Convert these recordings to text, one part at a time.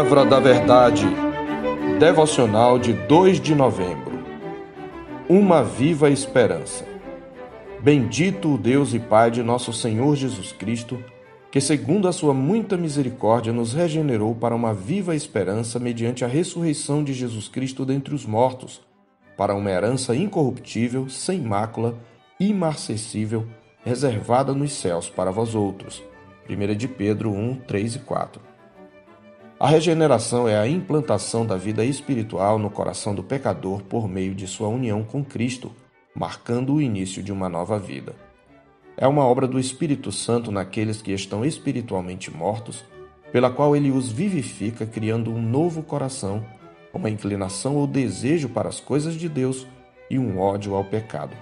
Palavra da Verdade, devocional de 2 de novembro. Uma viva esperança. Bendito o Deus e Pai de nosso Senhor Jesus Cristo, que, segundo a sua muita misericórdia, nos regenerou para uma viva esperança mediante a ressurreição de Jesus Cristo dentre os mortos, para uma herança incorruptível, sem mácula, imarcessível, reservada nos céus para vós outros. 1 de Pedro 1, 3 e 4. A regeneração é a implantação da vida espiritual no coração do pecador por meio de sua união com Cristo, marcando o início de uma nova vida. É uma obra do Espírito Santo naqueles que estão espiritualmente mortos, pela qual ele os vivifica, criando um novo coração, uma inclinação ou desejo para as coisas de Deus e um ódio ao pecado.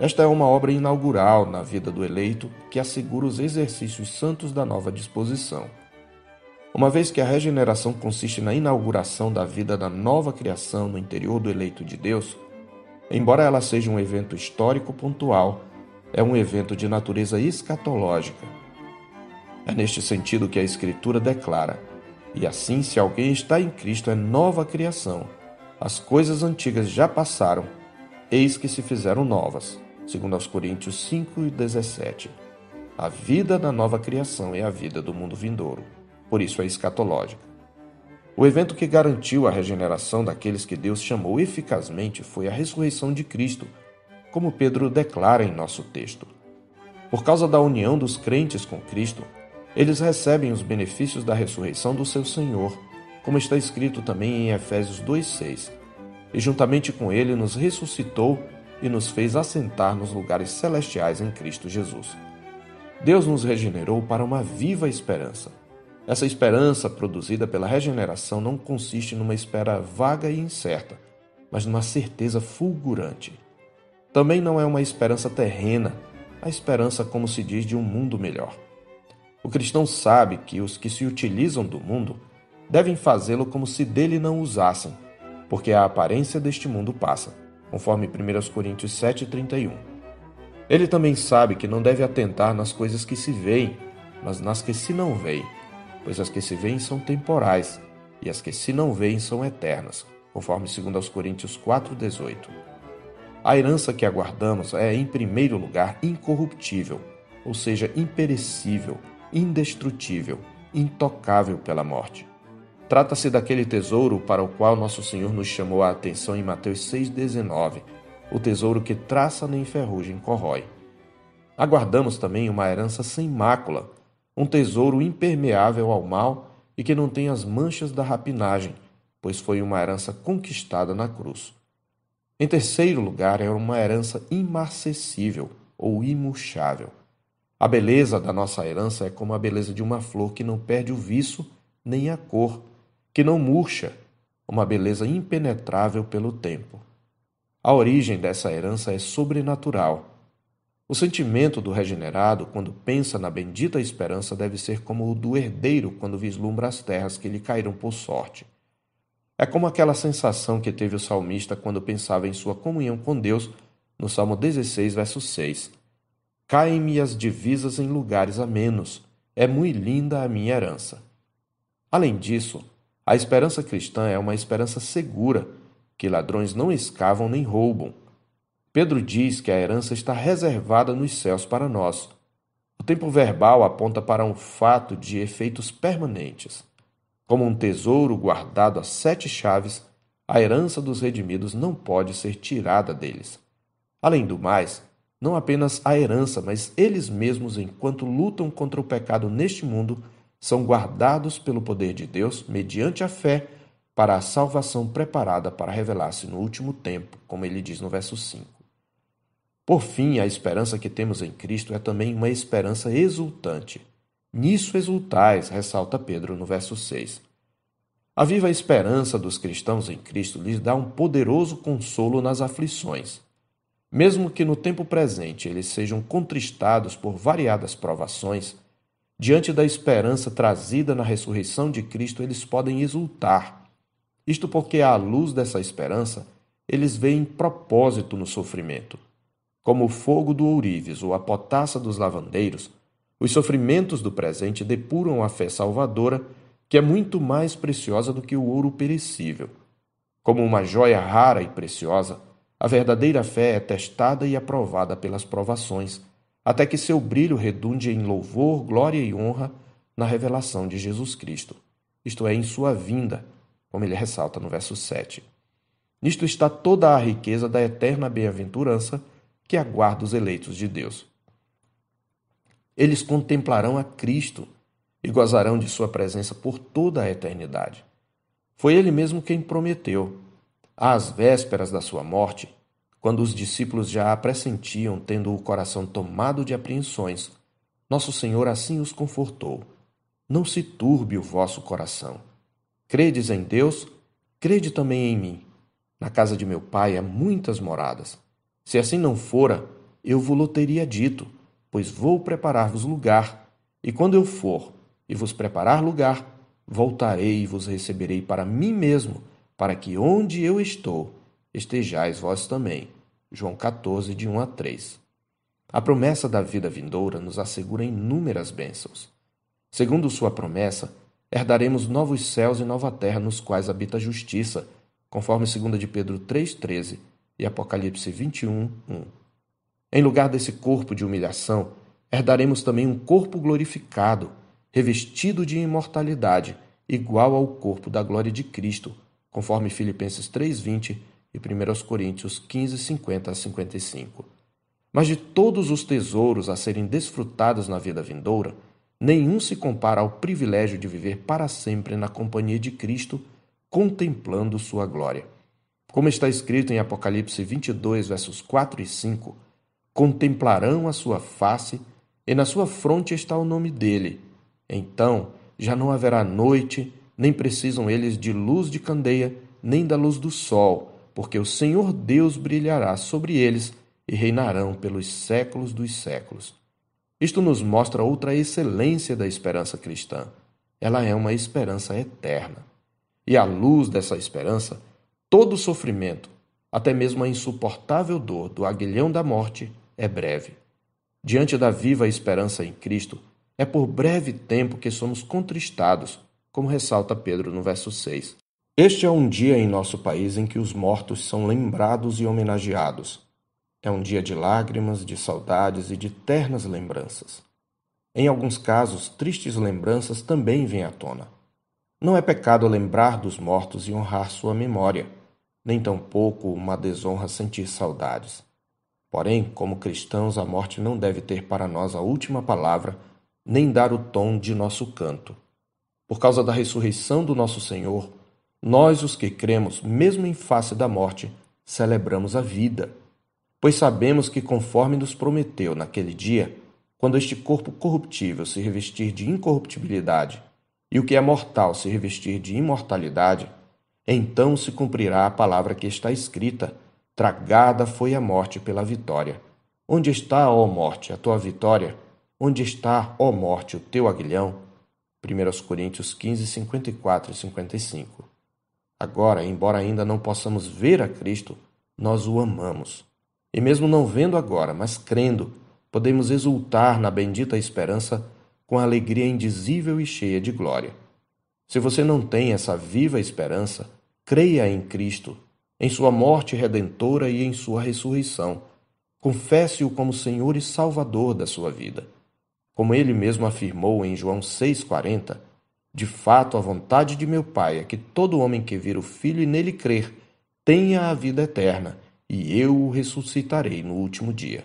Esta é uma obra inaugural na vida do eleito que assegura os exercícios santos da nova disposição. Uma vez que a regeneração consiste na inauguração da vida da nova criação no interior do eleito de Deus, embora ela seja um evento histórico pontual, é um evento de natureza escatológica. É neste sentido que a Escritura declara: E assim, se alguém está em Cristo, é nova criação. As coisas antigas já passaram, eis que se fizeram novas. Segundo aos Coríntios 5 e 17. A vida da nova criação é a vida do mundo vindouro por isso é escatológica. O evento que garantiu a regeneração daqueles que Deus chamou eficazmente foi a ressurreição de Cristo, como Pedro declara em nosso texto. Por causa da união dos crentes com Cristo, eles recebem os benefícios da ressurreição do seu Senhor, como está escrito também em Efésios 2,6. E juntamente com ele nos ressuscitou e nos fez assentar nos lugares celestiais em Cristo Jesus. Deus nos regenerou para uma viva esperança. Essa esperança produzida pela regeneração não consiste numa espera vaga e incerta, mas numa certeza fulgurante. Também não é uma esperança terrena, a esperança, como se diz, de um mundo melhor. O cristão sabe que os que se utilizam do mundo devem fazê-lo como se dele não usassem, porque a aparência deste mundo passa, conforme 1 Coríntios 7,31. Ele também sabe que não deve atentar nas coisas que se veem, mas nas que se não veem pois as que se veem são temporais, e as que se não veem são eternas, conforme 2 Coríntios 4,18. A herança que aguardamos é, em primeiro lugar, incorruptível, ou seja, imperecível, indestrutível, intocável pela morte. Trata-se daquele tesouro para o qual nosso Senhor nos chamou a atenção em Mateus 6,19, o tesouro que traça nem ferrugem corrói. Aguardamos também uma herança sem mácula, um tesouro impermeável ao mal e que não tem as manchas da rapinagem, pois foi uma herança conquistada na cruz. Em terceiro lugar, é uma herança imarcessível ou imurchável. A beleza da nossa herança é como a beleza de uma flor que não perde o viço nem a cor, que não murcha, uma beleza impenetrável pelo tempo. A origem dessa herança é sobrenatural o sentimento do regenerado, quando pensa na bendita esperança, deve ser como o do herdeiro quando vislumbra as terras que lhe caíram por sorte. É como aquela sensação que teve o salmista quando pensava em sua comunhão com Deus, no Salmo 16, verso 6. Caem-me as divisas em lugares amenos, é muito linda a minha herança. Além disso, a esperança cristã é uma esperança segura, que ladrões não escavam nem roubam Pedro diz que a herança está reservada nos céus para nós. O tempo verbal aponta para um fato de efeitos permanentes. Como um tesouro guardado a sete chaves, a herança dos redimidos não pode ser tirada deles. Além do mais, não apenas a herança, mas eles mesmos, enquanto lutam contra o pecado neste mundo, são guardados pelo poder de Deus mediante a fé para a salvação preparada para revelar-se no último tempo, como ele diz no verso 5. Por fim, a esperança que temos em Cristo é também uma esperança exultante. Nisso exultais, ressalta Pedro no verso 6. A viva esperança dos cristãos em Cristo lhes dá um poderoso consolo nas aflições. Mesmo que no tempo presente eles sejam contristados por variadas provações, diante da esperança trazida na ressurreição de Cristo, eles podem exultar. Isto porque, à luz dessa esperança, eles veem propósito no sofrimento. Como o fogo do ourives ou a potassa dos lavandeiros, os sofrimentos do presente depuram a fé salvadora que é muito mais preciosa do que o ouro perecível. Como uma joia rara e preciosa, a verdadeira fé é testada e aprovada pelas provações, até que seu brilho redunde em louvor, glória e honra na revelação de Jesus Cristo, isto é, em sua vinda, como ele ressalta no verso 7. Nisto está toda a riqueza da eterna bem-aventurança que aguarda os eleitos de Deus. Eles contemplarão a Cristo e gozarão de sua presença por toda a eternidade. Foi ele mesmo quem prometeu, às vésperas da sua morte, quando os discípulos já a pressentiam, tendo o coração tomado de apreensões, nosso Senhor assim os confortou. Não se turbe o vosso coração. Credes em Deus, crede também em mim. Na casa de meu pai há muitas moradas. Se assim não fora, eu vos teria dito, pois vou preparar-vos lugar. E quando eu for e vos preparar lugar, voltarei e vos receberei para mim mesmo, para que onde eu estou, estejais vós também. João 14, de 1 a 3. A promessa da vida vindoura nos assegura inúmeras bênçãos. Segundo sua promessa, herdaremos novos céus e nova terra nos quais habita a justiça, conforme 2 de Pedro 3,13 e Apocalipse 21, 1. Em lugar desse corpo de humilhação, herdaremos também um corpo glorificado, revestido de imortalidade, igual ao corpo da glória de Cristo, conforme Filipenses 3:20 e 1 Coríntios 15, 50 a 55. Mas de todos os tesouros a serem desfrutados na vida vindoura, nenhum se compara ao privilégio de viver para sempre na companhia de Cristo, contemplando sua glória. Como está escrito em Apocalipse 22, versos 4 e 5, contemplarão a sua face, e na sua fronte está o nome dele. Então já não haverá noite, nem precisam eles de luz de candeia, nem da luz do sol, porque o Senhor Deus brilhará sobre eles e reinarão pelos séculos dos séculos. Isto nos mostra outra excelência da esperança cristã. Ela é uma esperança eterna. E à luz dessa esperança, Todo sofrimento, até mesmo a insuportável dor do aguilhão da morte, é breve. Diante da viva esperança em Cristo, é por breve tempo que somos contristados, como ressalta Pedro no verso 6. Este é um dia em nosso país em que os mortos são lembrados e homenageados. É um dia de lágrimas, de saudades e de ternas lembranças. Em alguns casos, tristes lembranças também vêm à tona. Não é pecado lembrar dos mortos e honrar sua memória nem tampouco uma desonra sentir saudades. Porém, como cristãos, a morte não deve ter para nós a última palavra, nem dar o tom de nosso canto. Por causa da ressurreição do nosso Senhor, nós, os que cremos, mesmo em face da morte, celebramos a vida, pois sabemos que, conforme nos prometeu naquele dia, quando este corpo corruptível se revestir de incorruptibilidade e o que é mortal se revestir de imortalidade, então se cumprirá a palavra que está escrita: Tragada foi a morte pela vitória. Onde está, ó morte, a tua vitória? Onde está, ó morte, o teu aguilhão? 1 Coríntios 15, 54 e 55. Agora, embora ainda não possamos ver a Cristo, nós o amamos. E mesmo não vendo agora, mas crendo, podemos exultar na bendita esperança com alegria indizível e cheia de glória. Se você não tem essa viva esperança, creia em Cristo, em Sua morte redentora e em Sua ressurreição. Confesse-o como Senhor e Salvador da sua vida. Como ele mesmo afirmou em João 6,40, de fato, a vontade de meu Pai é que todo homem que vir o Filho e nele crer tenha a vida eterna, e eu o ressuscitarei no último dia.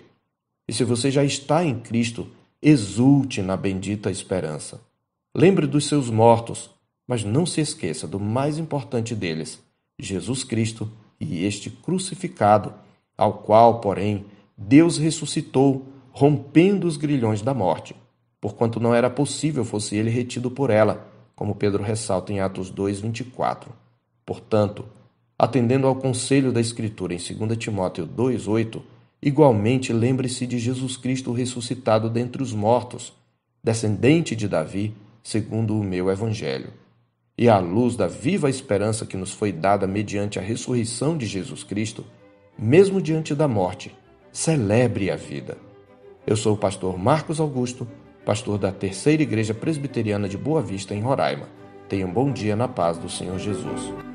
E se você já está em Cristo, exulte na bendita esperança. Lembre dos seus mortos mas não se esqueça do mais importante deles, Jesus Cristo e este crucificado, ao qual, porém, Deus ressuscitou, rompendo os grilhões da morte, porquanto não era possível fosse ele retido por ela, como Pedro ressalta em Atos 2:24. Portanto, atendendo ao conselho da Escritura em 2 Timóteo 2:8, igualmente lembre-se de Jesus Cristo ressuscitado dentre os mortos, descendente de Davi, segundo o meu evangelho e à luz da viva esperança que nos foi dada mediante a ressurreição de Jesus Cristo, mesmo diante da morte, celebre a vida. Eu sou o pastor Marcos Augusto, pastor da Terceira Igreja Presbiteriana de Boa Vista, em Roraima. Tenha um bom dia na paz do Senhor Jesus.